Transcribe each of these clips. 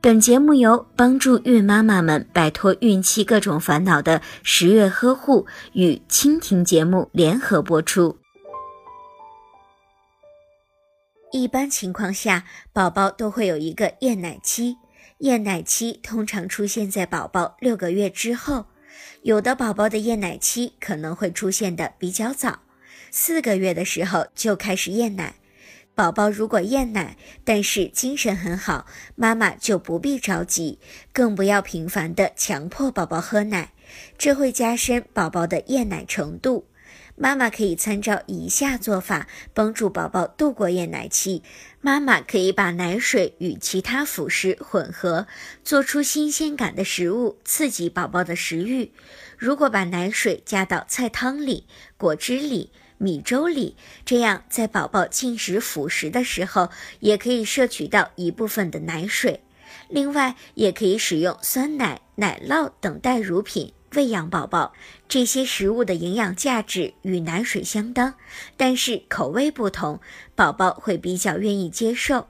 本节目由帮助孕妈妈们摆脱孕期各种烦恼的十月呵护与蜻蜓节目联合播出。一般情况下，宝宝都会有一个厌奶期，厌奶期通常出现在宝宝六个月之后，有的宝宝的厌奶期可能会出现的比较早，四个月的时候就开始厌奶。宝宝如果厌奶，但是精神很好，妈妈就不必着急，更不要频繁的强迫宝宝喝奶，这会加深宝宝的厌奶程度。妈妈可以参照以下做法，帮助宝宝度过厌奶期。妈妈可以把奶水与其他辅食混合，做出新鲜感的食物，刺激宝宝的食欲。如果把奶水加到菜汤里、果汁里。米粥里，这样在宝宝进食辅食的时候，也可以摄取到一部分的奶水。另外，也可以使用酸奶、奶酪等代乳品喂养宝宝。这些食物的营养价值与奶水相当，但是口味不同，宝宝会比较愿意接受。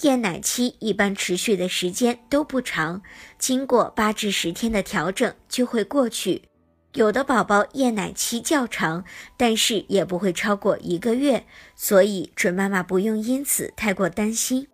厌奶期一般持续的时间都不长，经过八至十天的调整就会过去。有的宝宝夜奶期较长，但是也不会超过一个月，所以准妈妈不用因此太过担心。